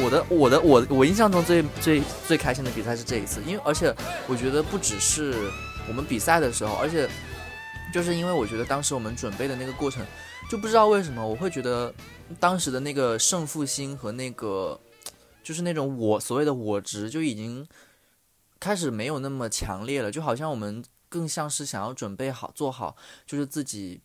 我的我的我我印象中最最最开心的比赛是这一次，因为而且我觉得不只是我们比赛的时候，而且就是因为我觉得当时我们准备的那个过程，就不知道为什么我会觉得当时的那个胜负心和那个就是那种我所谓的我值就已经开始没有那么强烈了，就好像我们更像是想要准备好做好，就是自己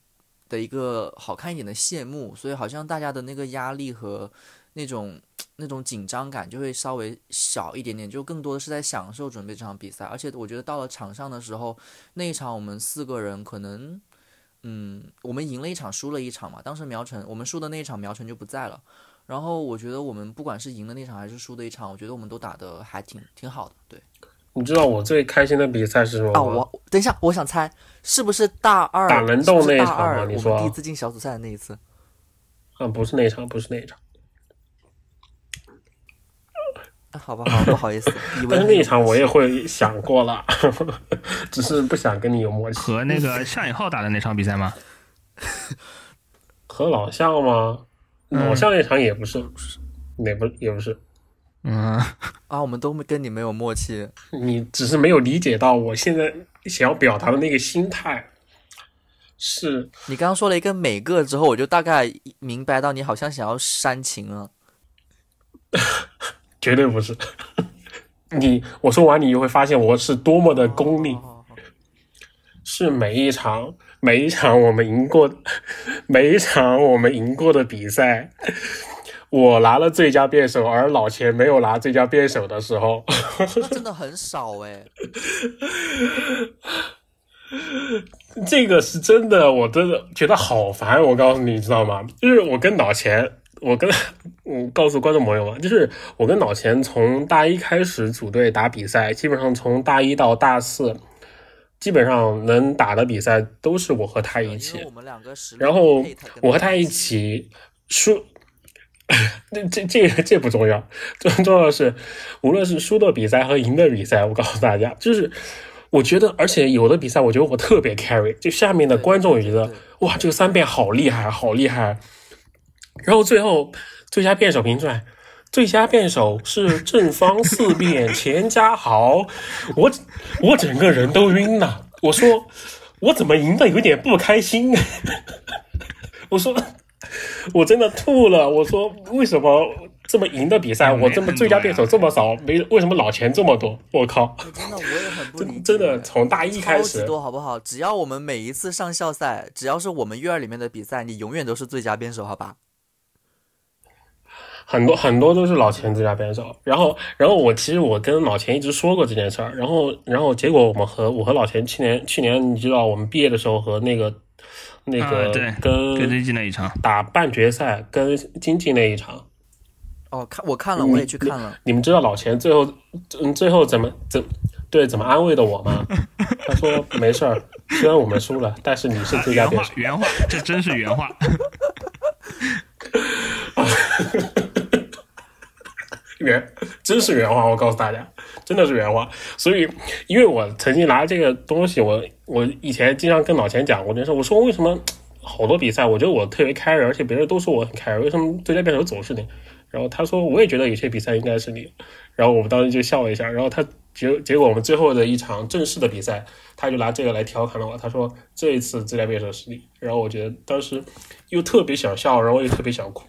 的一个好看一点的谢幕，所以好像大家的那个压力和。那种那种紧张感就会稍微小一点点，就更多的是在享受准备这场比赛。而且我觉得到了场上的时候，那一场我们四个人可能，嗯，我们赢了一场，输了一场嘛。当时苗晨我们输的那一场，苗晨就不在了。然后我觉得我们不管是赢的那场还是输的一场，我觉得我们都打得还挺挺好的。对，你知道我最开心的比赛是什么吗？啊，我等一下，我想猜是不是大二打人洞那一场吗？你说第一次进小组赛的那一次？啊，不是那场，不是那场。好吧，好不好意思。但是 那一场我也会想过了，只是不想跟你有默契。和那个夏引浩打的那场比赛吗？和老夏吗？老夏那场也不是，那不也不是。嗯啊，我们都跟你没有默契。你只是没有理解到我现在想要表达的那个心态。是你刚刚说了一个每个之后，我就大概明白到你好像想要煽情了。绝对不是，你我说完，你就会发现我是多么的功利。是每一场每一场我们赢过，每一场我们赢过的比赛，我拿了最佳辩手，而老钱没有拿最佳辩手的时候，真的很少哎。这个是真的，我真的觉得好烦。我告诉你，知道吗？就是我跟老钱。我跟我告诉观众朋友们，就是我跟老钱从大一开始组队打比赛，基本上从大一到大四，基本上能打的比赛都是我和他一起。然后我和他一起输，这这这这不重要，最重要的是，无论是输的比赛和赢的比赛，我告诉大家，就是我觉得，而且有的比赛，我觉得我特别 carry，就下面的观众也觉得，哇，这个三变好厉害，好厉害。然后最后最佳辩手评出来，最佳辩手是正方四辩钱家豪，我我整个人都晕了。我说我怎么赢的有点不开心？我说我真的吐了。我说为什么这么赢的比赛，我这么最佳辩手这么少，没为什么老钱这么多？我靠！真的我也很不理解。真的从大一开始多好不好？只要我们每一次上校赛，只要是我们院里面的比赛，你永远都是最佳辩手，好吧？很多很多都是老钱最佳编手，然后然后我其实我跟老钱一直说过这件事儿，然后然后结果我们和我和老钱去年去年你知道我们毕业的时候和那个那个对跟跟经济那一场。打半决赛跟经济那一场，哦看我看了我也去看了，你们知道老钱最后嗯最后怎么怎对怎么安慰的我吗？他说没事儿，虽然我们输了，但是你是最佳辩手，原话这真是原话。原 真是原话，我告诉大家，真的是原话。所以，因为我曾经拿这个东西，我我以前经常跟老钱讲过这件事。我说为什么好多比赛，我觉得我特别开，而且别人都说我很开，为什么最佳辩手总是你？然后他说我也觉得有些比赛应该是你。然后我们当时就笑了一下。然后他结结果我们最后的一场正式的比赛，他就拿这个来调侃了我。他说这一次最佳辩手是你。然后我觉得当时又特别想笑，然后又特别想哭。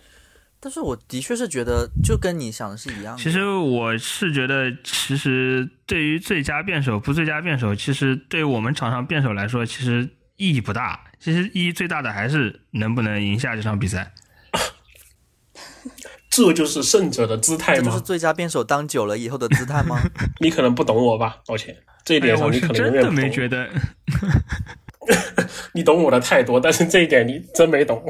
但是我的确是觉得，就跟你想的是一样的。其实我是觉得，其实对于最佳辩手不最佳辩手，其实对于我们场上辩手来说，其实意义不大。其实意义最大的还是能不能赢下这场比赛。这就是胜者的姿态吗？这是最佳辩手当久了以后的姿态吗？你可能不懂我吧，抱歉。这一点上你可能永远没觉得。你懂我的太多，但是这一点你真没懂。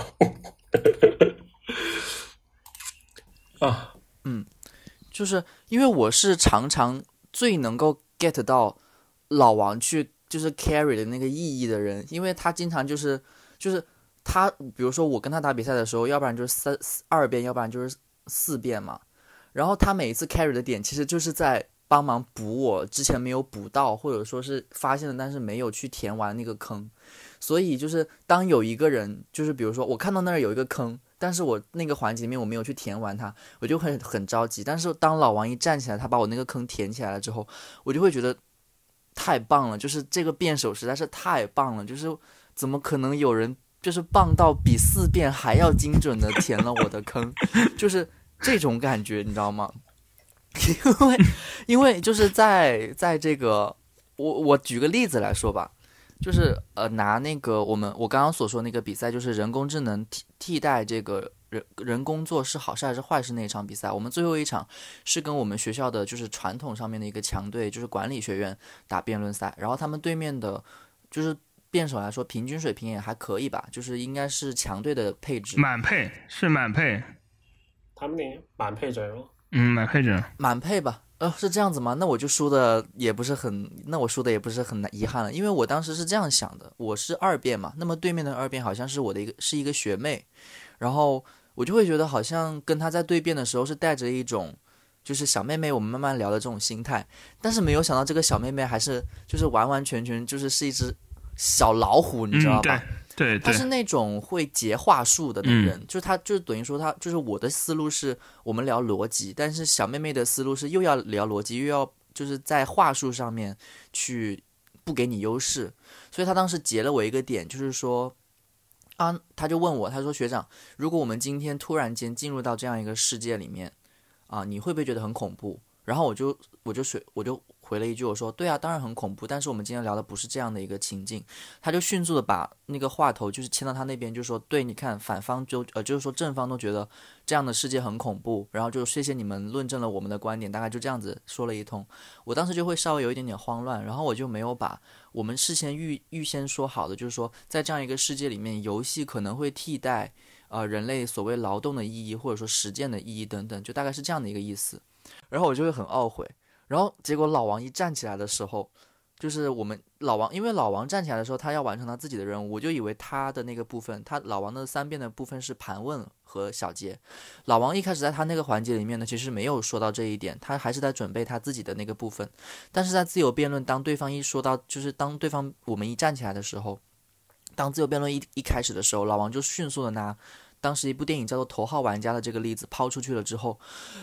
啊，嗯，就是因为我是常常最能够 get 到老王去就是 carry 的那个意义的人，因为他经常就是就是他，比如说我跟他打比赛的时候，要不然就是三二遍，要不然就是四遍嘛。然后他每一次 carry 的点，其实就是在帮忙补我之前没有补到，或者说是发现了但是没有去填完那个坑。所以就是当有一个人，就是比如说我看到那儿有一个坑。但是我那个环节里面我没有去填完它，我就会很着急。但是当老王一站起来，他把我那个坑填起来了之后，我就会觉得太棒了，就是这个辩手实在是太棒了，就是怎么可能有人就是棒到比四辩还要精准的填了我的坑，就是这种感觉，你知道吗？因为因为就是在在这个我我举个例子来说吧。就是呃，拿那个我们我刚刚所说那个比赛，就是人工智能替替代这个人人工作是好事还是坏事那一场比赛，我们最后一场是跟我们学校的就是传统上面的一个强队，就是管理学院打辩论赛，然后他们对面的，就是辩手来说平均水平也还可以吧，就是应该是强队的配置，满配是满配，他们那满配阵容，嗯，满配。阵容，满配吧。呃，是这样子吗？那我就输的也不是很，那我输的也不是很遗憾了，因为我当时是这样想的，我是二辩嘛，那么对面的二辩好像是我的一个是一个学妹，然后我就会觉得好像跟她在对辩的时候是带着一种就是小妹妹我们慢慢聊的这种心态，但是没有想到这个小妹妹还是就是完完全全就是是一只小老虎，你知道吧？对，他是那种会结话术的人，就是他，就是等于说他，就是我的思路是我们聊逻辑，但是小妹妹的思路是又要聊逻辑，又要就是在话术上面去不给你优势，所以他当时截了我一个点，就是说啊，他就问我，他说学长，如果我们今天突然间进入到这样一个世界里面啊，你会不会觉得很恐怖？然后我就我就随我就。回了一句，我说对啊，当然很恐怖，但是我们今天聊的不是这样的一个情境。他就迅速的把那个话头就是牵到他那边，就说对，你看反方就呃就是说正方都觉得这样的世界很恐怖，然后就谢谢你们论证了我们的观点，大概就这样子说了一通。我当时就会稍微有一点点慌乱，然后我就没有把我们事先预预先说好的，就是说在这样一个世界里面，游戏可能会替代呃人类所谓劳动的意义或者说实践的意义等等，就大概是这样的一个意思。然后我就会很懊悔。然后结果老王一站起来的时候，就是我们老王，因为老王站起来的时候，他要完成他自己的任务，我就以为他的那个部分，他老王的三辩的部分是盘问和小结。老王一开始在他那个环节里面呢，其实没有说到这一点，他还是在准备他自己的那个部分。但是在自由辩论，当对方一说到，就是当对方我们一站起来的时候，当自由辩论一一开始的时候，老王就迅速的拿。当时一部电影叫做《头号玩家》的这个例子抛出去了之后，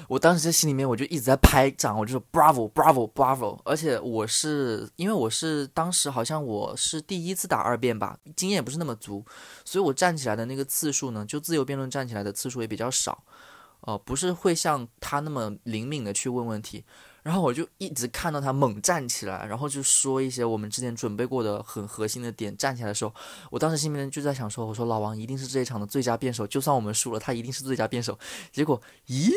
我当时在心里面我就一直在拍掌，我就说 Bravo Bravo Bravo！而且我是因为我是当时好像我是第一次打二辩吧，经验也不是那么足，所以我站起来的那个次数呢，就自由辩论站起来的次数也比较少，呃，不是会像他那么灵敏的去问问题。然后我就一直看到他猛站起来，然后就说一些我们之前准备过的很核心的点。站起来的时候，我当时心里面就在想说：“我说老王一定是这一场的最佳辩手，就算我们输了，他一定是最佳辩手。”结果，咦，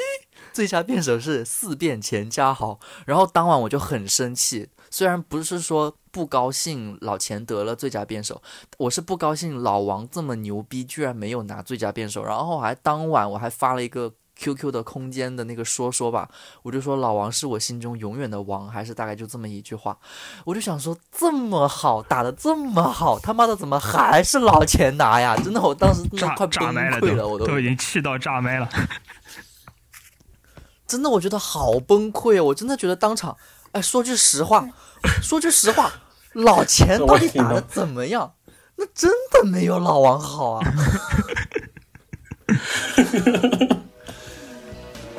最佳辩手是四辩钱家豪。然后当晚我就很生气，虽然不是说不高兴老钱得了最佳辩手，我是不高兴老王这么牛逼，居然没有拿最佳辩手。然后还当晚我还发了一个。QQ 的空间的那个说说吧，我就说老王是我心中永远的王，还是大概就这么一句话。我就想说这么好打的这么好，他妈的怎么还是老钱拿呀？真的，我当时真的快崩溃了，我都都已经气到炸麦了。真的，我觉得好崩溃啊！我真的觉得当场，哎，说句实话，说句实话，老钱到底打的怎么样？那真的没有老王好啊。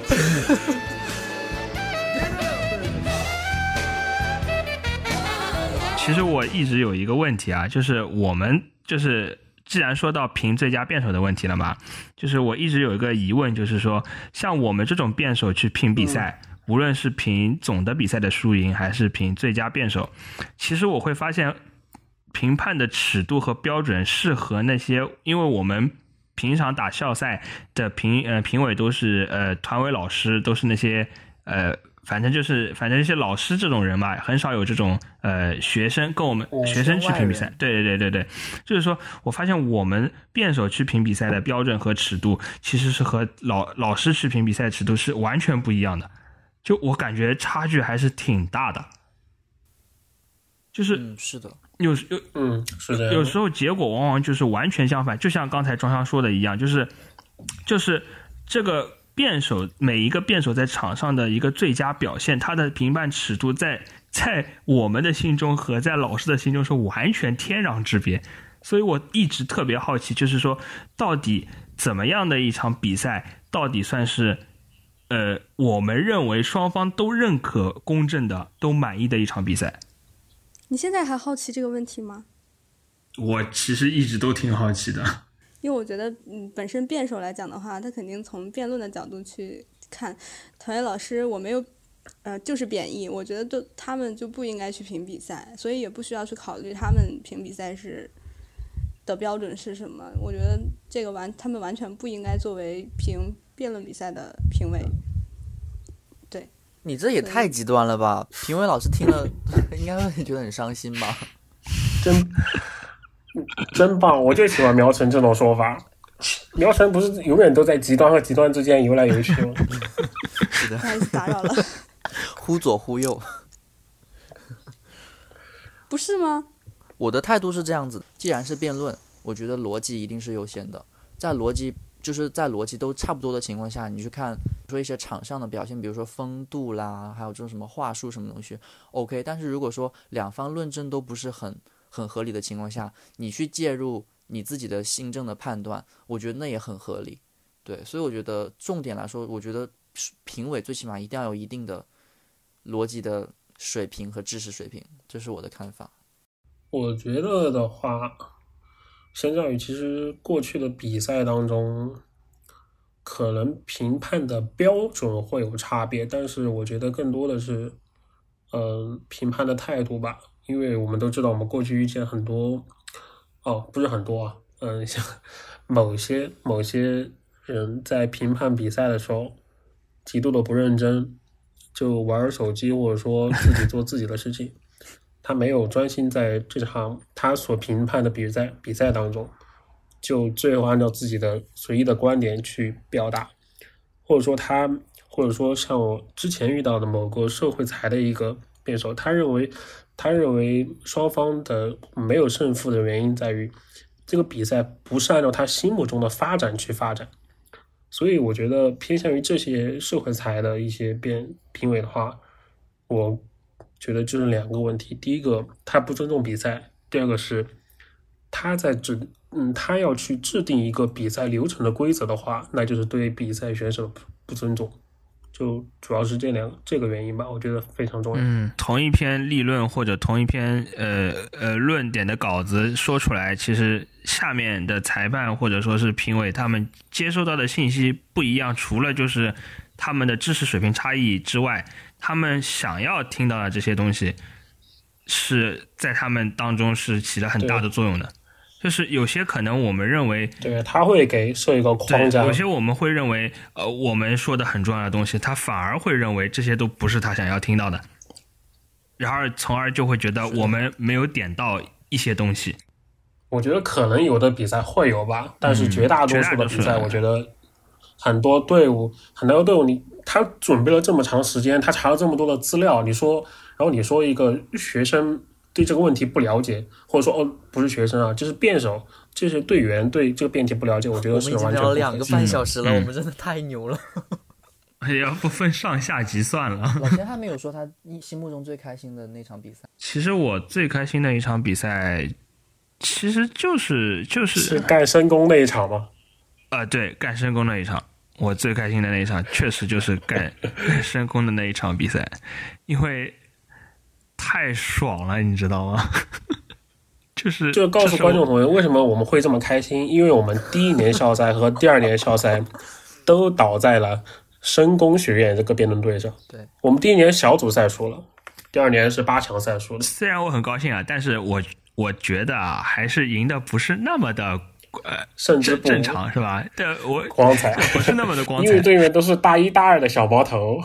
其实我一直有一个问题啊，就是我们就是既然说到评最佳辩手的问题了嘛，就是我一直有一个疑问，就是说像我们这种辩手去评比赛，无论是评总的比赛的输赢，还是评最佳辩手，其实我会发现评判的尺度和标准是和那些，因为我们。平常打校赛的评呃评委都是呃团委老师，都是那些呃反正就是反正一些老师这种人嘛，很少有这种呃学生跟我们学生去评比赛。对对对对对，就是说我发现我们辩手去评比赛的标准和尺度，其实是和老老师去评比赛尺度是完全不一样的。就我感觉差距还是挺大的。就是是的。有有嗯是的，有时候结果往往就是完全相反，就像刚才庄香说的一样，就是就是这个辩手每一个辩手在场上的一个最佳表现，他的评判尺度在在我们的心中和在老师的心中是完全天壤之别。所以我一直特别好奇，就是说到底怎么样的一场比赛到底算是呃我们认为双方都认可、公正的、都满意的一场比赛？你现在还好奇这个问题吗？我其实一直都挺好奇的，因为我觉得，嗯，本身辩手来讲的话，他肯定从辩论的角度去看。团业老师，我没有，呃，就是贬义。我觉得都他们就不应该去评比赛，所以也不需要去考虑他们评比赛是的标准是什么。我觉得这个完，他们完全不应该作为评辩论比赛的评委。对，你这也太极端了吧？评委老师听了 应该会觉得很伤心吧？真。真棒！我就喜欢苗晨这种说法。苗晨不是永远都在极端和极端之间游来游去吗？是的，不好意思打扰了。忽左忽右，不是吗？我的态度是这样子：既然是辩论，我觉得逻辑一定是优先的。在逻辑就是在逻辑都差不多的情况下，你去看说一些场上的表现，比如说风度啦，还有这种什么话术什么东西，OK。但是如果说两方论证都不是很很合理的情况下，你去介入你自己的心政的判断，我觉得那也很合理。对，所以我觉得重点来说，我觉得评委最起码一定要有一定的逻辑的水平和知识水平，这是我的看法。我觉得的话，相较于其实过去的比赛当中，可能评判的标准会有差别，但是我觉得更多的是，嗯，评判的态度吧。因为我们都知道，我们过去遇见很多，哦，不是很多啊，嗯，像某些某些人在评判比赛的时候，极度的不认真，就玩手机或者说自己做自己的事情，他没有专心在这场他所评判的比赛比赛当中，就最后按照自己的随意的观点去表达，或者说他，或者说像我之前遇到的某个社会才的一个辩手，他认为。他认为双方的没有胜负的原因在于，这个比赛不是按照他心目中的发展去发展，所以我觉得偏向于这些社会才的一些辩评委的话，我觉得就是两个问题：第一个，他不尊重比赛；第二个是他在制，嗯，他要去制定一个比赛流程的规则的话，那就是对比赛选手不尊重。就主要是这两这个原因吧，我觉得非常重要。嗯，同一篇立论或者同一篇呃呃论点的稿子说出来，其实下面的裁判或者说是评委他们接收到的信息不一样，除了就是他们的知识水平差异之外，他们想要听到的这些东西是在他们当中是起了很大的作用的。就是有些可能我们认为，对他会给设一个框架。有些我们会认为，呃，我们说的很重要的东西，他反而会认为这些都不是他想要听到的，然而从而就会觉得我们没有点到一些东西。我觉得可能有的比赛会有吧，但是绝大多数的比赛，我觉得很多队伍，很多队伍，你他准备了这么长时间，他查了这么多的资料，你说，然后你说一个学生。对这个问题不了解，或者说哦，不是学生啊，就是辩手，这些队员对这个辩题不了解，我觉得是完全。我们已经聊两个半小时了，我们真的太牛了。哎呀，不分上下级算了。老钱还没有说他心目中最开心的那场比赛。其实我最开心的一场比赛，其实就是就是是盖深宫那一场吗？啊，对，干深宫那一场，我最开心的那一场，确实就是干 深宫的那一场比赛，因为。太爽了，你知道吗？就是就告诉观众朋友，为什么我们会这么开心？因为我们第一年校赛和第二年校赛都倒在了深工学院这个辩论队上。对，我们第一年小组赛输了，第二年是八强赛输了。虽然我很高兴啊，但是我我觉得啊，还是赢的不是那么的呃，甚至正常是吧？对，我光彩不是那么的光 彩，因为对面都是大一大二的小毛头。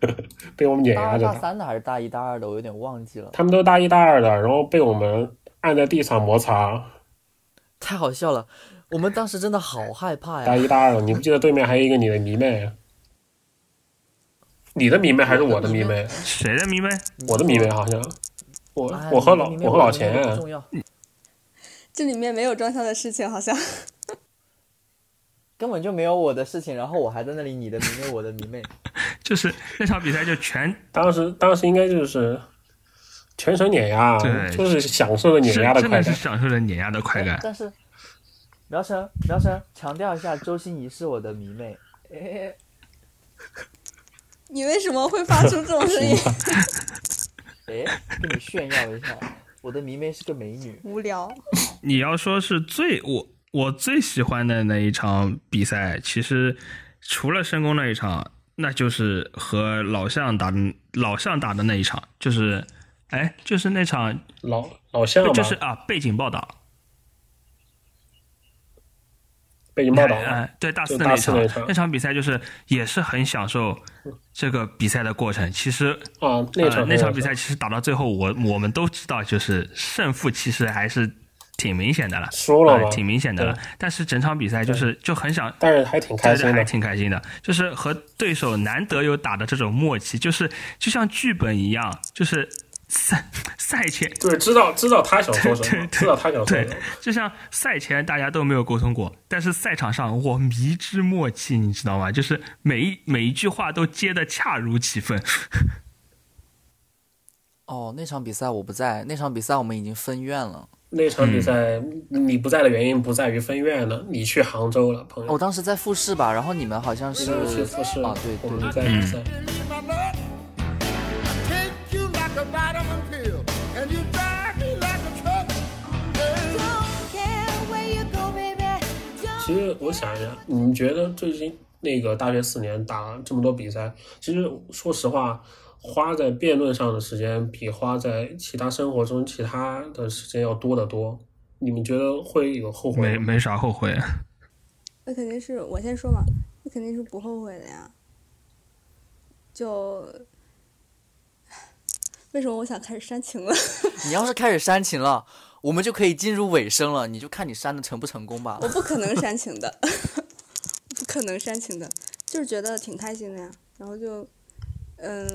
被我们碾压着。大三的还是大一、大二的，我有点忘记了。他们都大一、大二的，然后被我们按在地上摩擦，太好笑了。我们当时真的好害怕呀！大一、大二的，你不记得对面还有一个你的迷妹？你的迷妹还是我的迷妹？谁的迷妹？我的迷妹好像。我我和老我和老钱。这里面没有装修的事情，好像。根本就没有我的事情，然后我还在那里，你的迷妹，我的迷妹，就是那场比赛就全 当时当时应该就是全程碾压，对，就是享受了碾压的快感，是享受了碾压的快感。但是苗晨，苗晨，强调一下，周心怡是我的迷妹。哎，你为什么会发出这种声音？哎，跟你炫耀一下，我的迷妹是个美女。无聊。你要说是最我我最喜欢的那一场比赛，其实除了申宫那一场，那就是和老向打的老向打的那一场，就是哎，就是那场老老项嘛，就是啊，背景报道。背景报道，哎，对，大四那场那场比赛就是也是很享受这个比赛的过程。其实啊，那场那场比赛其实打到最后，我我们都知道，就是胜负其实还是挺明显的了，输了挺明显的了。但是整场比赛就是就很想，但是还挺开心的，还挺开心的，就是和对手难得有打的这种默契，就是就像剧本一样，就是。赛赛前对，知道知道他想说什么，知道他想说什么。就像赛前大家都没有沟通过，但是赛场上我迷之默契，你知道吗？就是每一每一句话都接的恰如其分。哦，那场比赛我不在，那场比赛我们已经分院了。那场比赛你不在的原因不在于分院了，你去杭州了，朋友。我当时在复试吧，然后你们好像是去复试啊，对，我们在比赛。其实我想一下，你们觉得最近那个大学四年打这么多比赛，其实说实话，花在辩论上的时间比花在其他生活中其他的时间要多得多。你们觉得会有后悔？没没啥后悔。那肯定是我先说嘛，那肯定是不后悔的呀。就为什么我想开始煽情了？你要是开始煽情了。我们就可以进入尾声了，你就看你煽的成不成功吧。我不可能煽情的，不可能煽情的，就是觉得挺开心的呀。然后就，嗯，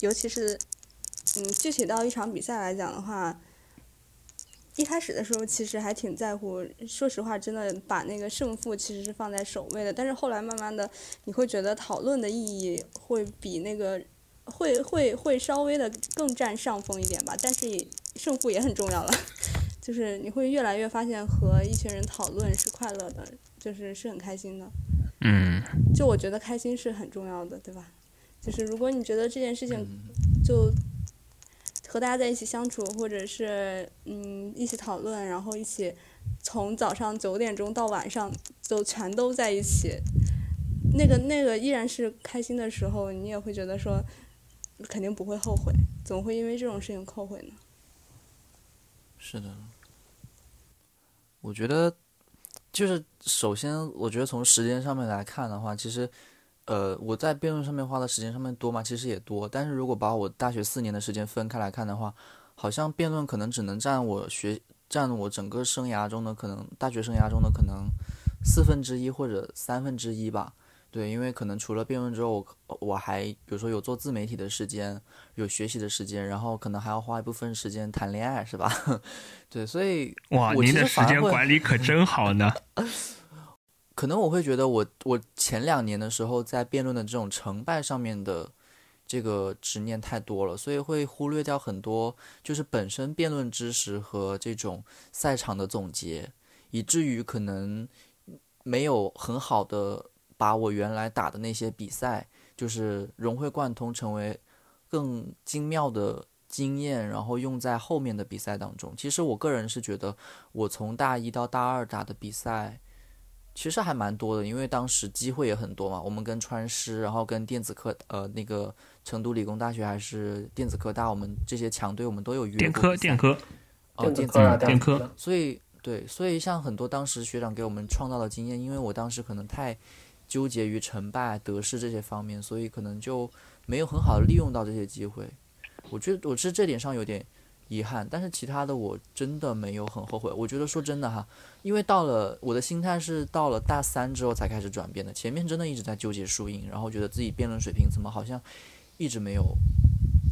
尤其是，嗯，具体到一场比赛来讲的话，一开始的时候其实还挺在乎，说实话，真的把那个胜负其实是放在首位的。但是后来慢慢的，你会觉得讨论的意义会比那个，会会会稍微的更占上风一点吧。但是胜负也很重要了。就是你会越来越发现和一群人讨论是快乐的，就是是很开心的。嗯，就我觉得开心是很重要的，对吧？就是如果你觉得这件事情就和大家在一起相处，或者是嗯一起讨论，然后一起从早上九点钟到晚上就全都在一起，那个那个依然是开心的时候，你也会觉得说肯定不会后悔，怎么会因为这种事情后悔呢？是的。我觉得，就是首先，我觉得从时间上面来看的话，其实，呃，我在辩论上面花的时间上面多吗？其实也多。但是如果把我大学四年的时间分开来看的话，好像辩论可能只能占我学占我整个生涯中的可能大学生涯中的可能四分之一或者三分之一吧。对，因为可能除了辩论之后，我我还比如说有做自媒体的时间，有学习的时间，然后可能还要花一部分时间谈恋爱，是吧？对，所以哇，您的时间管理可真好呢。可能我会觉得，我我前两年的时候在辩论的这种成败上面的这个执念太多了，所以会忽略掉很多就是本身辩论知识和这种赛场的总结，以至于可能没有很好的。把我原来打的那些比赛，就是融会贯通，成为更精妙的经验，然后用在后面的比赛当中。其实我个人是觉得，我从大一到大二打的比赛，其实还蛮多的，因为当时机会也很多嘛。我们跟川师，然后跟电子科，呃，那个成都理工大学还是电子科大，我们这些强队，我们都有约电科，电科，哦，电科，电科。所以，对，所以像很多当时学长给我们创造的经验，因为我当时可能太。纠结于成败得失这些方面，所以可能就没有很好的利用到这些机会。我觉得我是这点上有点遗憾，但是其他的我真的没有很后悔。我觉得说真的哈，因为到了我的心态是到了大三之后才开始转变的，前面真的一直在纠结输赢，然后觉得自己辩论水平怎么好像一直没有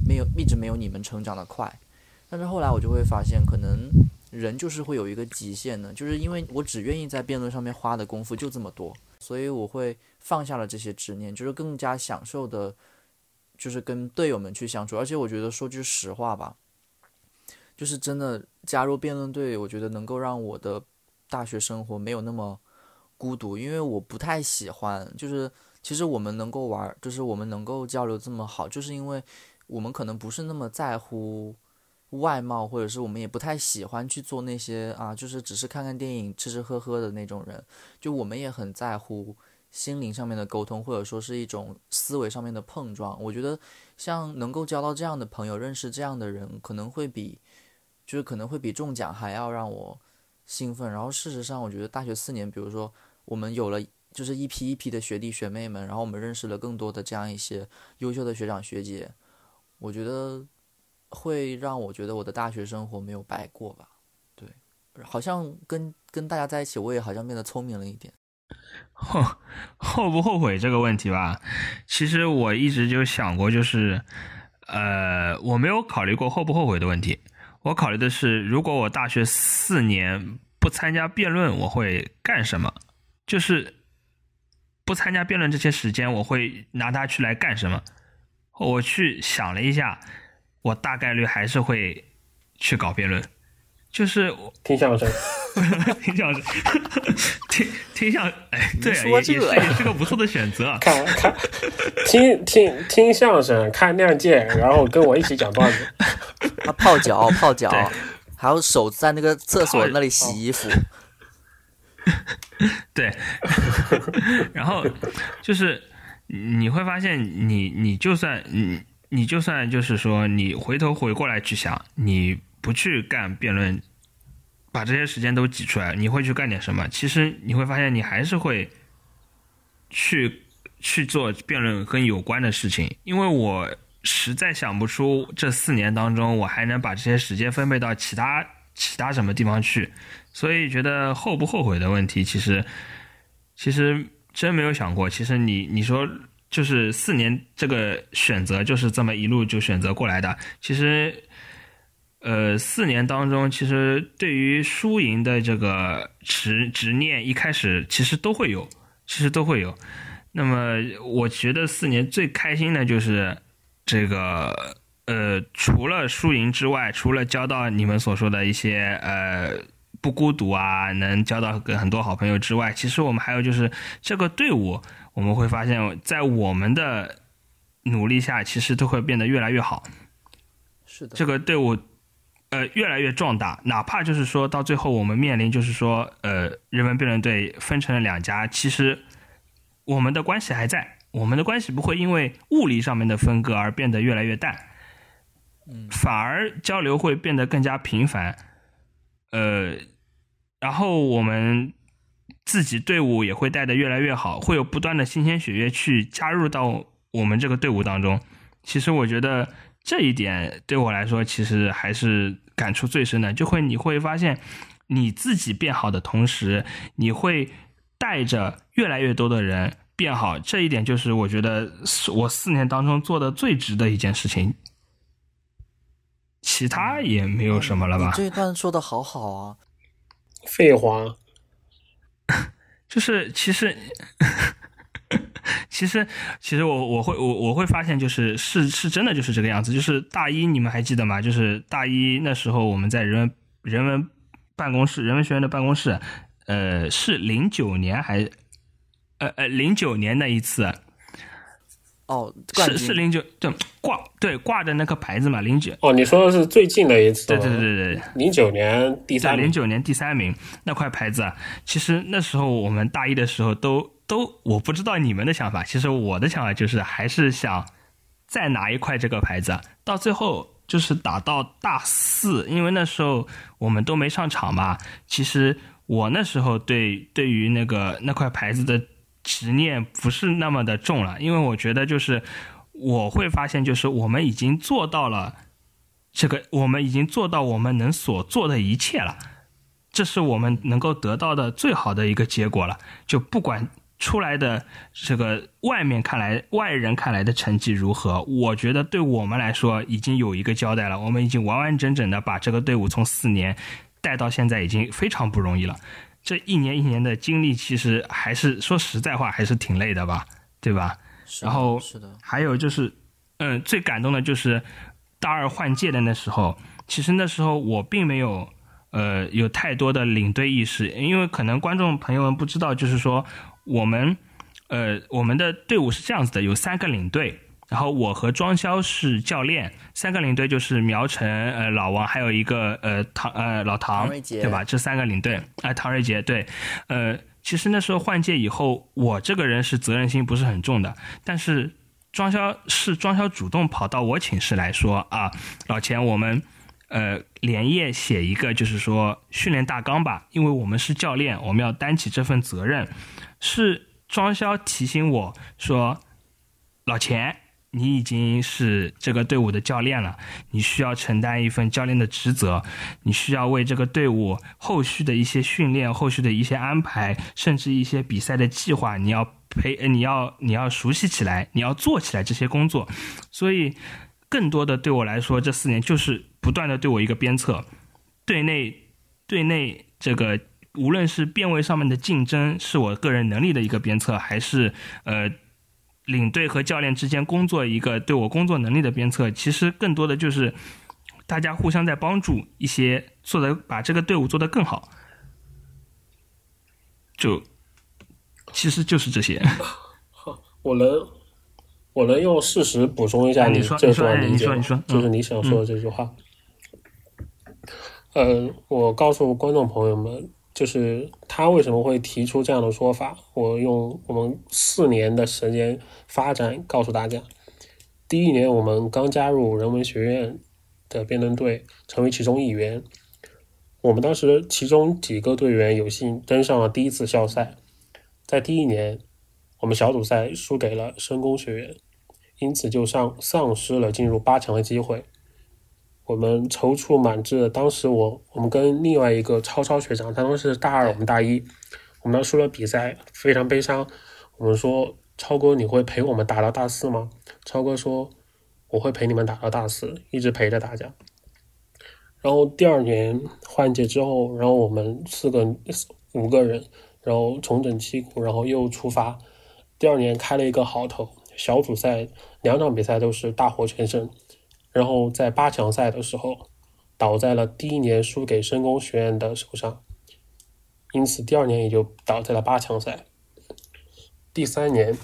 没有一直没有你们成长的快。但是后来我就会发现，可能人就是会有一个极限的，就是因为我只愿意在辩论上面花的功夫就这么多。所以我会放下了这些执念，就是更加享受的，就是跟队友们去相处。而且我觉得说句实话吧，就是真的加入辩论队，我觉得能够让我的大学生活没有那么孤独，因为我不太喜欢，就是其实我们能够玩，就是我们能够交流这么好，就是因为我们可能不是那么在乎外貌，或者是我们也不太喜欢去做那些啊，就是只是看看电影、吃吃喝喝的那种人，就我们也很在乎。心灵上面的沟通，或者说是一种思维上面的碰撞，我觉得像能够交到这样的朋友，认识这样的人，可能会比就是可能会比中奖还要让我兴奋。然后事实上，我觉得大学四年，比如说我们有了就是一批一批的学弟学妹们，然后我们认识了更多的这样一些优秀的学长学姐，我觉得会让我觉得我的大学生活没有白过吧。对，好像跟跟大家在一起，我也好像变得聪明了一点。后后不后悔这个问题吧，其实我一直就想过，就是呃，我没有考虑过后不后悔的问题。我考虑的是，如果我大学四年不参加辩论，我会干什么？就是不参加辩论这些时间，我会拿它去来干什么？我去想了一下，我大概率还是会去搞辩论。就是听相声，听相声，听听相，哎，对，也也是也是个不错的选择。看看，听听听相声，看亮剑，然后跟我一起讲段子。他泡脚，泡脚，还有手在那个厕所那里洗衣服。对，然后就是你会发现，你你就算你你就算就是说，你回头回过来去想，你。不去干辩论，把这些时间都挤出来，你会去干点什么？其实你会发现，你还是会去去做辩论跟有关的事情。因为我实在想不出这四年当中，我还能把这些时间分配到其他其他什么地方去，所以觉得后不后悔的问题，其实其实真没有想过。其实你你说就是四年这个选择就是这么一路就选择过来的，其实。呃，四年当中，其实对于输赢的这个执执念，一开始其实都会有，其实都会有。那么，我觉得四年最开心的就是这个，呃，除了输赢之外，除了交到你们所说的一些呃不孤独啊，能交到跟很多好朋友之外，其实我们还有就是这个队伍，我们会发现，在我们的努力下，其实都会变得越来越好。是的，这个队伍。呃，越来越壮大，哪怕就是说到最后，我们面临就是说，呃，人文辩论队分成了两家，其实我们的关系还在，我们的关系不会因为物理上面的分割而变得越来越淡，嗯，反而交流会变得更加频繁，呃，然后我们自己队伍也会带的越来越好，会有不断的新鲜血液去加入到我们这个队伍当中。其实我觉得这一点对我来说，其实还是。感触最深的，就会你会发现，你自己变好的同时，你会带着越来越多的人变好。这一点就是我觉得是我四年当中做的最值的一件事情。其他也没有什么了吧？这一段说的好好啊！废话，就是其实。其实，其实我我会我我会发现，就是是是真的就是这个样子。就是大一你们还记得吗？就是大一那时候我们在人文人文办公室，人文学院的办公室，呃，是零九年还呃呃零九年那一次。哦，是是零九对挂对挂的那个牌子嘛？零九哦，你说的是最近的一次？对对对对对，零九年第三，零九年第三名那块牌子，其实那时候我们大一的时候都。都我不知道你们的想法，其实我的想法就是还是想再拿一块这个牌子，到最后就是打到大四，因为那时候我们都没上场嘛。其实我那时候对对于那个那块牌子的执念不是那么的重了，因为我觉得就是我会发现，就是我们已经做到了这个，我们已经做到我们能所做的一切了，这是我们能够得到的最好的一个结果了，就不管。出来的这个外面看来，外人看来的成绩如何？我觉得对我们来说已经有一个交代了。我们已经完完整整的把这个队伍从四年带到现在，已经非常不容易了。这一年一年的经历，其实还是说实在话，还是挺累的吧，对吧？然后是的，还有就是，嗯，最感动的就是大二换届的那时候，其实那时候我并没有呃有太多的领队意识，因为可能观众朋友们不知道，就是说我们呃我们的队伍是这样子的，有三个领队。然后我和庄潇是教练，三个领队就是苗晨、呃老王，还有一个呃唐呃老唐，对吧？这三个领队，哎，唐瑞杰，对，呃，其实那时候换届以后，我这个人是责任心不是很重的，但是庄潇是庄潇主动跑到我寝室来说啊，老钱，我们呃连夜写一个就是说训练大纲吧，因为我们是教练，我们要担起这份责任，是庄潇提醒我说，老钱。你已经是这个队伍的教练了，你需要承担一份教练的职责，你需要为这个队伍后续的一些训练、后续的一些安排，甚至一些比赛的计划，你要培，你要你要熟悉起来，你要做起来这些工作。所以，更多的对我来说，这四年就是不断的对我一个鞭策，队内队内这个无论是变位上面的竞争，是我个人能力的一个鞭策，还是呃。领队和教练之间工作一个对我工作能力的鞭策，其实更多的就是大家互相在帮助，一些做的把这个队伍做得更好，就其实就是这些。好，我能我能用事实补充一下你这段理解，就是你想说的这句话。嗯，我告诉观众朋友们。就是他为什么会提出这样的说法？我用我们四年的时间发展告诉大家。第一年我们刚加入人文学院的辩论队，成为其中一员。我们当时其中几个队员有幸登上了第一次校赛。在第一年，我们小组赛输给了深工学院，因此就丧丧失了进入八强的机会。我们踌躇满志。当时我我们跟另外一个超超学长，他当时大二，我们大一，我们输了比赛，非常悲伤。我们说：“超哥，你会陪我们打到大四吗？”超哥说：“我会陪你们打到大四，一直陪着大家。”然后第二年换届之后，然后我们四个五个人，然后重整旗鼓，然后又出发。第二年开了一个好头，小组赛两场比赛都是大获全胜。然后在八强赛的时候，倒在了第一年输给深工学院的手上，因此第二年也就倒在了八强赛。第三年，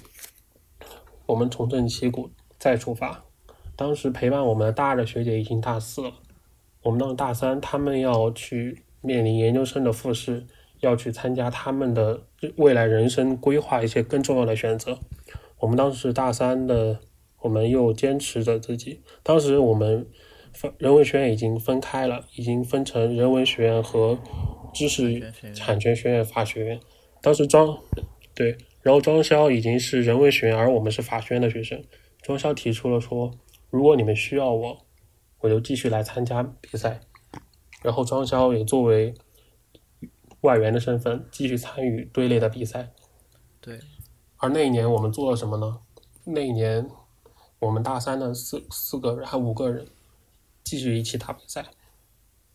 我们重振旗鼓再出发。当时陪伴我们的大二的学姐已经大四了，我们到大三，他们要去面临研究生的复试，要去参加他们的未来人生规划一些更重要的选择。我们当时大三的。我们又坚持着自己。当时我们分人文学院已经分开了，已经分成人文学院和知识产权学院、法学院。当时庄对，然后庄潇已经是人文学院，而我们是法学院的学生。庄潇提出了说：“如果你们需要我，我就继续来参加比赛。”然后庄潇也作为外援的身份继续参与队内的比赛。对。而那一年我们做了什么呢？那一年。我们大三的四四个人还五个人继续一起打比赛，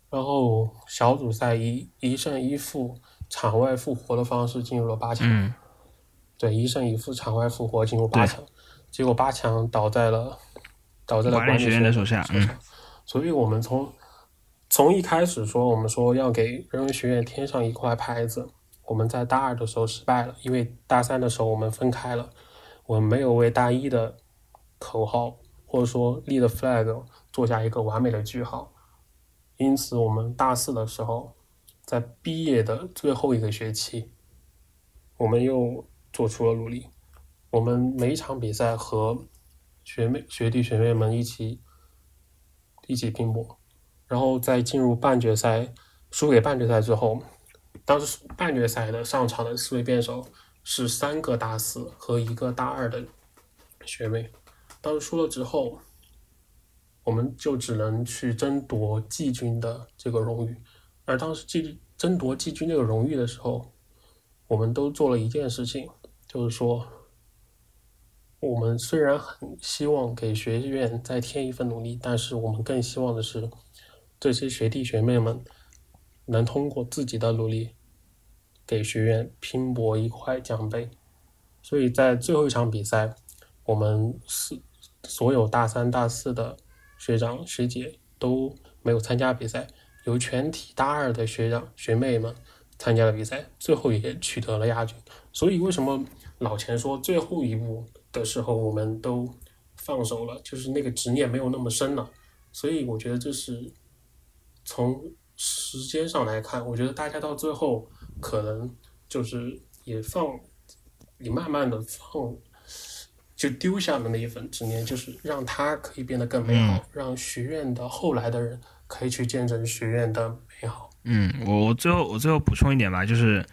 然后小组赛一一胜一负场外复活的方式进入了八强。对，一胜一负场外复活进入八强，结果八强倒在了倒在了管理学院的手下。嗯，所以我们从从一开始说，我们说要给人文学院添上一块牌子，我们在大二的时候失败了，因为大三的时候我们分开了，我们没有为大一的。口号或者说立的 flag 做下一个完美的句号，因此我们大四的时候，在毕业的最后一个学期，我们又做出了努力。我们每一场比赛和学妹学弟学妹们一起一起拼搏，然后在进入半决赛输给半决赛之后，当时半决赛的上场的四位辩手是三个大四和一个大二的学妹。当输了之后，我们就只能去争夺季军的这个荣誉。而当时季争夺季军这个荣誉的时候，我们都做了一件事情，就是说，我们虽然很希望给学院再添一份努力，但是我们更希望的是，这些学弟学妹们能通过自己的努力，给学院拼搏一块奖杯。所以在最后一场比赛，我们是。所有大三、大四的学长学姐都没有参加比赛，由全体大二的学长学妹们参加了比赛，最后也取得了亚军。所以为什么老钱说最后一步的时候我们都放手了，就是那个执念没有那么深了。所以我觉得这是从时间上来看，我觉得大家到最后可能就是也放，也慢慢的放，就丢下了那一份执念，就是让它可以变得更美好，让学院的后来的人可以去见证学院的美好。嗯，我我最后我最后补充一点吧，就是，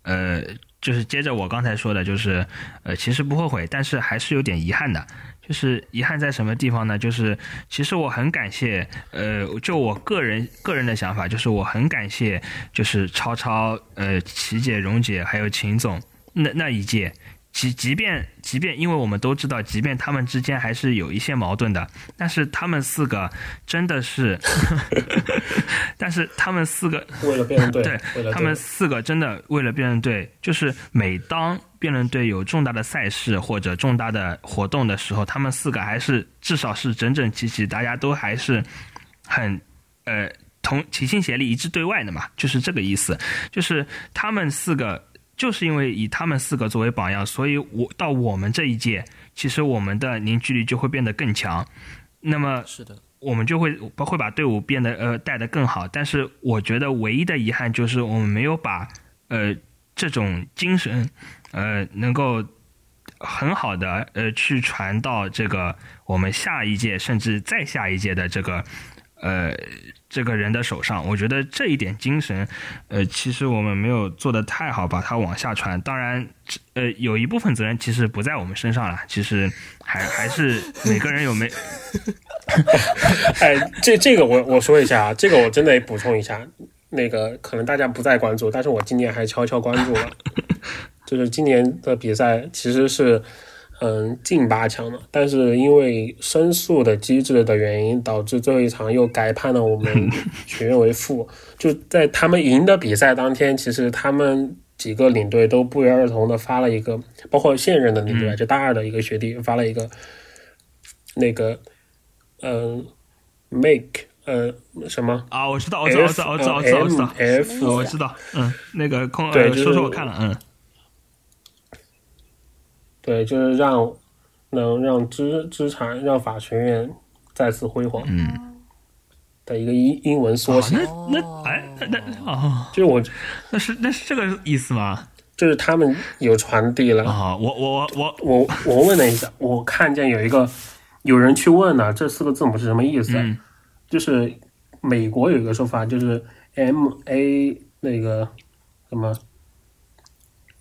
呃，就是接着我刚才说的，就是，呃，其实不后悔，但是还是有点遗憾的。就是遗憾在什么地方呢？就是其实我很感谢，呃，就我个人个人的想法，就是我很感谢，就是超超、呃，琪姐、蓉姐还有秦总那那一届。即即便即便，因为我们都知道，即便他们之间还是有一些矛盾的，但是他们四个真的是，但是他们四个为了辩论队，对他们四个真的为了辩论队，就是每当辩论队有重大的赛事或者重大的活动的时候，他们四个还是至少是整整齐齐，大家都还是很呃同齐心协力、一致对外的嘛，就是这个意思。就是他们四个，就是因为以他们四个作为榜样，所以我到我们这一届，其实我们的凝聚力就会变得更强。那么是的，我们就会会把队伍变得呃带得更好。但是我觉得唯一的遗憾就是我们没有把呃这种精神呃能够很好的呃去传到这个我们下一届甚至再下一届的这个呃这个人的手上。我觉得这一点精神呃其实我们没有做得太好，把它往下传。当然呃有一部分责任其实不在我们身上了，其实还还是每个人有没。哎，这这个我我说一下啊，这个我真的补充一下，那个可能大家不再关注，但是我今年还悄悄关注了，就是今年的比赛其实是嗯进八强了，但是因为申诉的机制的原因，导致最后一场又改判了我们 学院为负。就在他们赢的比赛当天，其实他们几个领队都不约而同的发了一个，包括现任的领队，就大二的一个学弟发了一个那个。嗯、make 呃什么啊，我知道，我知道，我知道，我知道，我知道，我知道，F 我知道，嗯，那个空，说说我看了，嗯，对，就是让能让资资产让法学院再次辉煌，嗯，的一个英英文缩写，那那哎，那那哦，就是我那是那是这个意思吗？就是他们有传递了，啊，我我我我我问了一下，我看见有一个有人去问了这四个字母是什么意思，嗯。就是美国有一个说法，就是 M A 那个什么，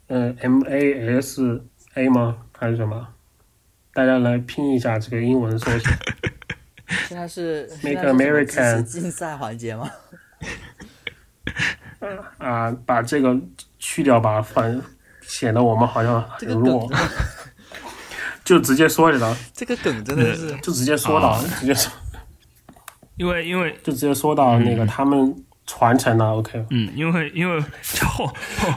嗯、M A S A 吗？还是什么？大家来拼一下这个英文缩写。现在是 Make American 竞赛环节吗？啊，把这个去掉吧，反显得我们好像很弱梗，，就直接说了，这个梗真的是就直接说到，啊直接说，因为因为就直接说到那个他们传承了，OK，嗯，因为因为后后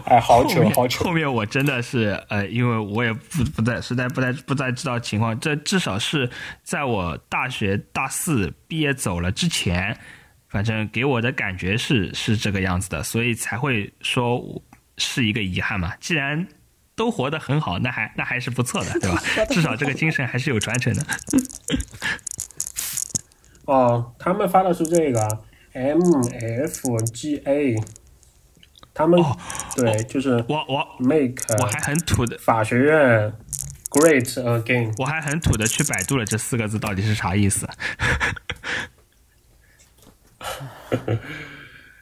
哎，好久好久，后面我真的是呃，因为我也不不在实在不太不太知道情况，这至少是在我大学大四毕业走了之前，反正给我的感觉是是这个样子的，所以才会说是一个遗憾嘛。既然都活得很好，那还那还是不错的，对吧？至少这个精神还是有传承的。哦，他们发的是这个 M F G A，他们、哦对，就是我我 make 我还很土的，法学院 great again，我还很土的去百度了这四个字到底是啥意思。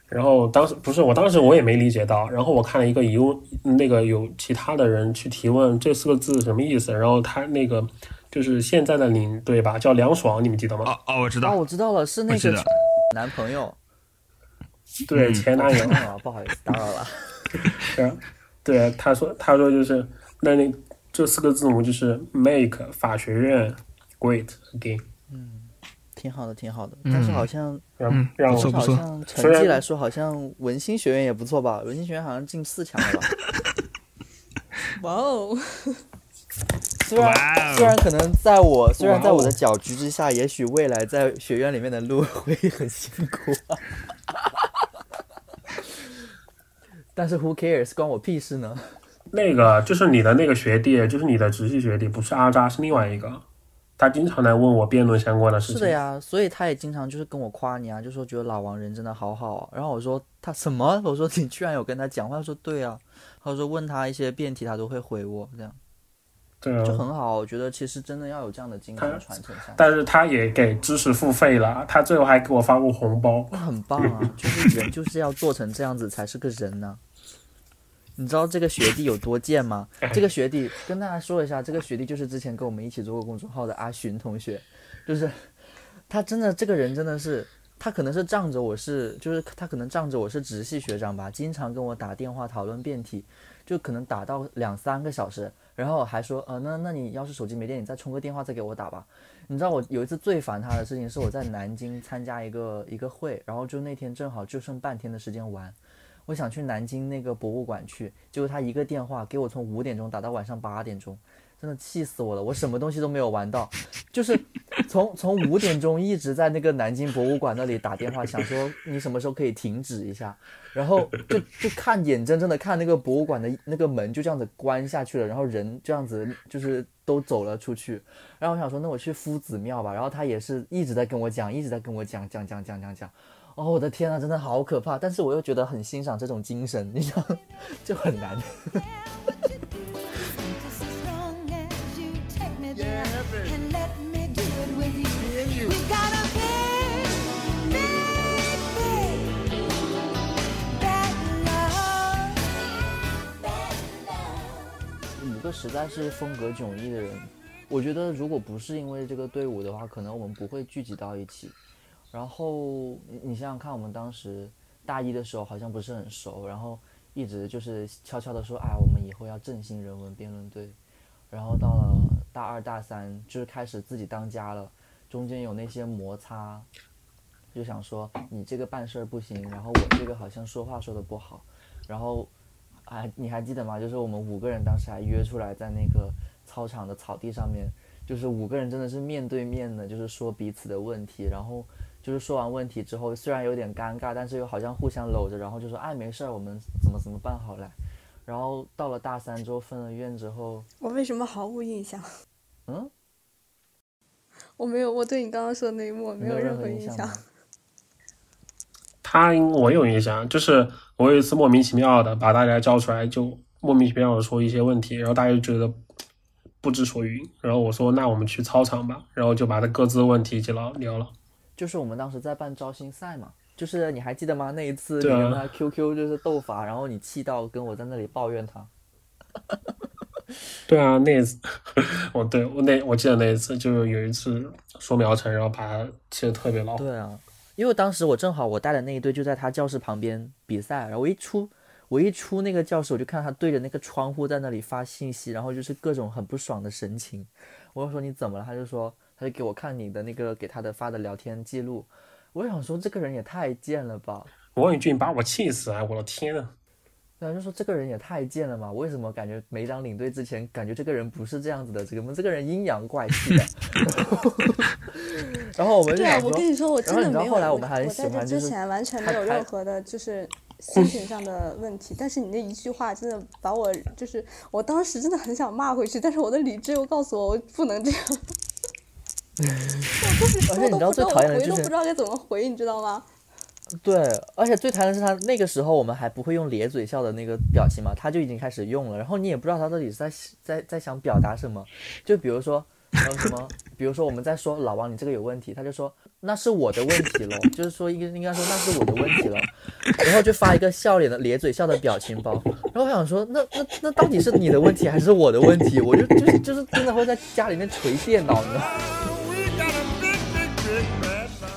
然后当时不是我当时我也没理解到，然后我看了一个疑问，那个有其他的人去提问这四个字什么意思，然后他那个就是现在的领队吧，叫梁爽，你们记得吗？哦哦，我知哦，道，我知道了，是那个男朋友。对，嗯前男友，啊，不好意思，打扰了。对啊，对啊，他说他说就是那你这四个字母就是 make 法学院 great again，嗯挺好的，挺好的。嗯但是好像，让、嗯不错好像成绩来说，好像文心学院也不错吧？文心学院好像进四强了吧？哇哦，虽然虽然可能在我虽然在我的搅局之下，也许未来在学院里面的路会很辛苦啊。但是 who cares，关我屁事呢？那个就是你的那个学弟，就是你的直系学弟，不是阿扎，是另外一个。他经常来问我辩论相关的事情。是的呀，所以他也经常就是跟我夸你啊，就说觉得老王人真的好好啊。然后我说他什么？我说你居然有跟他讲话？他说对啊。他说问他一些辩题，他都会回我这样。对啊，就很好。我觉得其实真的要有这样的精神传承下。但是他也给知识付费了，他最后还给我发过红包。那很棒啊，就是人就是要做成这样子才是个人呢。你知道这个学弟有多贱吗？这个学弟跟大家说一下，这个学弟就是之前跟我们一起做过公众号的阿寻同学，就是他真的这个人真的是，他可能是仗着我是，就是他可能仗着我是直系学长吧，经常跟我打电话讨论辩题，就可能打到两三个小时，然后还说，呃，那那你要是手机没电，你再充个电话再给我打吧。你知道我有一次最烦他的事情是我在南京参加一个一个会，然后就那天正好就剩半天的时间玩。我想去南京那个博物馆去，结果他一个电话给我从五点钟打到晚上八点钟，真的气死我了！我什么东西都没有玩到，就是从从五点钟一直在那个南京博物馆那里打电话，想说你什么时候可以停止一下，然后就就看眼睁睁的看那个博物馆的那个门就这样子关下去了，然后人这样子就是都走了出去，然后我想说那我去夫子庙吧，然后他也是一直在跟我讲，一直在跟我讲讲讲讲讲讲。哦，我的天呐，真的好可怕！但是我又觉得很欣赏这种精神，你知道，就很难。五个实在是风格迥异的人，我觉得如果不是因为这个队伍的话，可能我们不会聚集到一起。然后你想想看，我们当时大一的时候好像不是很熟，然后一直就是悄悄的说，哎，我们以后要振兴人文辩论队。然后到了大二大三，就是开始自己当家了，中间有那些摩擦，就想说你这个办事儿不行，然后我这个好像说话说的不好，然后还你还记得吗？就是我们五个人当时还约出来在那个操场的草地上面，就是五个人真的是面对面的，就是说彼此的问题，然后。就是说完问题之后，虽然有点尴尬，但是又好像互相搂着，然后就说：“哎，没事儿，我们怎么怎么办好了。”然后到了大三之后分了院之后，我为什么毫无印象？嗯，我没有，我对你刚刚说的那一幕没有任何印象。他我有印象，就是我有一次莫名其妙的把大家叫出来，就莫名其妙的说一些问题，然后大家就觉得不知所云。然后我说：“那我们去操场吧。”然后就把他各自的问题一起聊聊了。就是我们当时在办招新赛嘛，就是你还记得吗？那一次你跟他 QQ 就是斗法，然后你气到跟我在那里抱怨他。对啊，那一次，我对我那我记得那一次就有一次说苗晨，然后把他气得特别恼。对啊，因为当时我正好我带的那一队就在他教室旁边比赛，然后我一出我一出那个教室，我就看到他对着那个窗户在那里发信息，然后就是各种很不爽的神情。我就说你怎么了？他就说。他就给我看你的那个给他的发的聊天记录，我想说这个人也太贱了吧！王宇俊把我气死啊！我的天呐！对啊，就说这个人也太贱了嘛！为什么感觉没当领队之前，感觉这个人不是这样子的？这个这个人阴阳怪气的。然后我们对啊，我跟你说，我真的没有。后来我们还喜欢，之前完全没有任何的，就是心情上的问题。但是你那一句话真的把我，就是我当时真的很想骂回去，但是我的理智又告诉我，我不能这样。而且你知道最讨厌的就是都不知道该怎么回，你知道吗？对，而且最讨厌的是他那个时候我们还不会用咧嘴笑的那个表情嘛，他就已经开始用了，然后你也不知道他到底是在在在想表达什么。就比如说，还有什么？比如说我们在说老王你这个有问题，他就说那是我的问题喽，就是说应该应该说那是我的问题了，然后就发一个笑脸的咧嘴笑的表情包。然后我想说，那那那到底是你的问题还是我的问题？我就就是就是真的会在家里面捶电脑，你知道吗？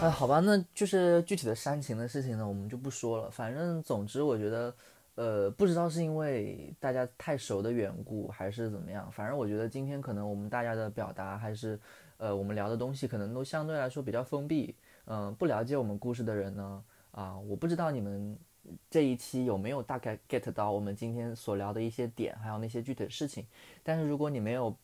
哎，好吧，那就是具体的煽情的事情呢，我们就不说了。反正总之，我觉得，呃，不知道是因为大家太熟的缘故，还是怎么样。反正我觉得今天可能我们大家的表达，还是，呃，我们聊的东西可能都相对来说比较封闭。嗯，不了解我们故事的人呢，啊，我不知道你们这一期有没有大概 get 到我们今天所聊的一些点，还有那些具体的事情。但是如果你没有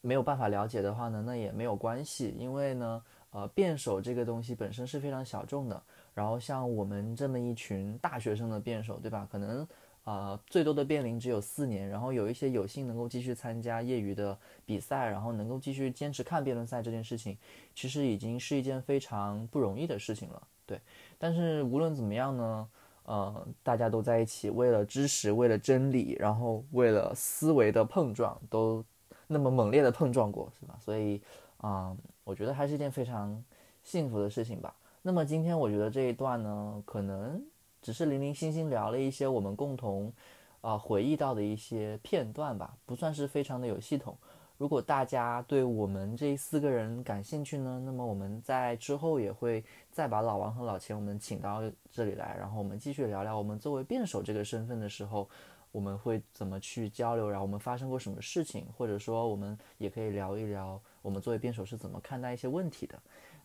没有办法了解的话呢，那也没有关系，因为呢。呃，辩手这个东西本身是非常小众的，然后像我们这么一群大学生的辩手，对吧？可能呃，最多的变龄只有四年，然后有一些有幸能够继续参加业余的比赛，然后能够继续坚持看辩论赛这件事情，其实已经是一件非常不容易的事情了。对，但是无论怎么样呢，呃，大家都在一起，为了知识，为了真理，然后为了思维的碰撞，都那么猛烈的碰撞过，是吧？所以，啊，我觉得还是一件非常幸福的事情吧。那么今天我觉得这一段呢，可能。只是零零星星聊了一些我们共同，啊回忆到的一些片段吧，不算是非常的有系统。如果大家对我们这四个人感兴趣呢，那么我们在之后也会再把老王和老钱我们请到这里来，然后我们继续聊聊我们作为辩手这个身份的时候，我们会怎么去交流，然后我们发生过什么事情，或者说我们也可以聊一聊我们作为辩手是怎么看待一些问题的。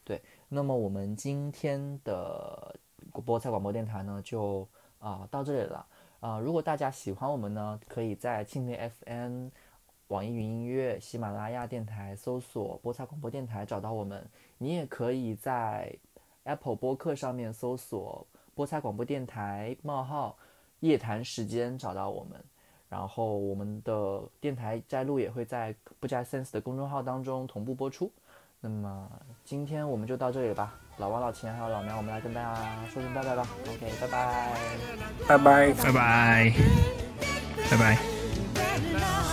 对，那么我们今天的。菠菜广播电台呢，就啊到这里了啊！如果大家喜欢我们呢，可以在蜻蜓 FM、网易云音乐、喜马拉雅电台搜索“菠菜广播电台”找到我们。你也可以在 Apple 播客上面搜索“菠菜广播电台”冒号夜谈时间找到我们。然后我们的电台摘录也会在不加 sense 的公众号当中同步播出。那么今天我们就到这里吧，老王、老钱还有老苗，我们来跟大家说声拜拜吧。OK，拜拜，拜拜，拜拜，拜拜。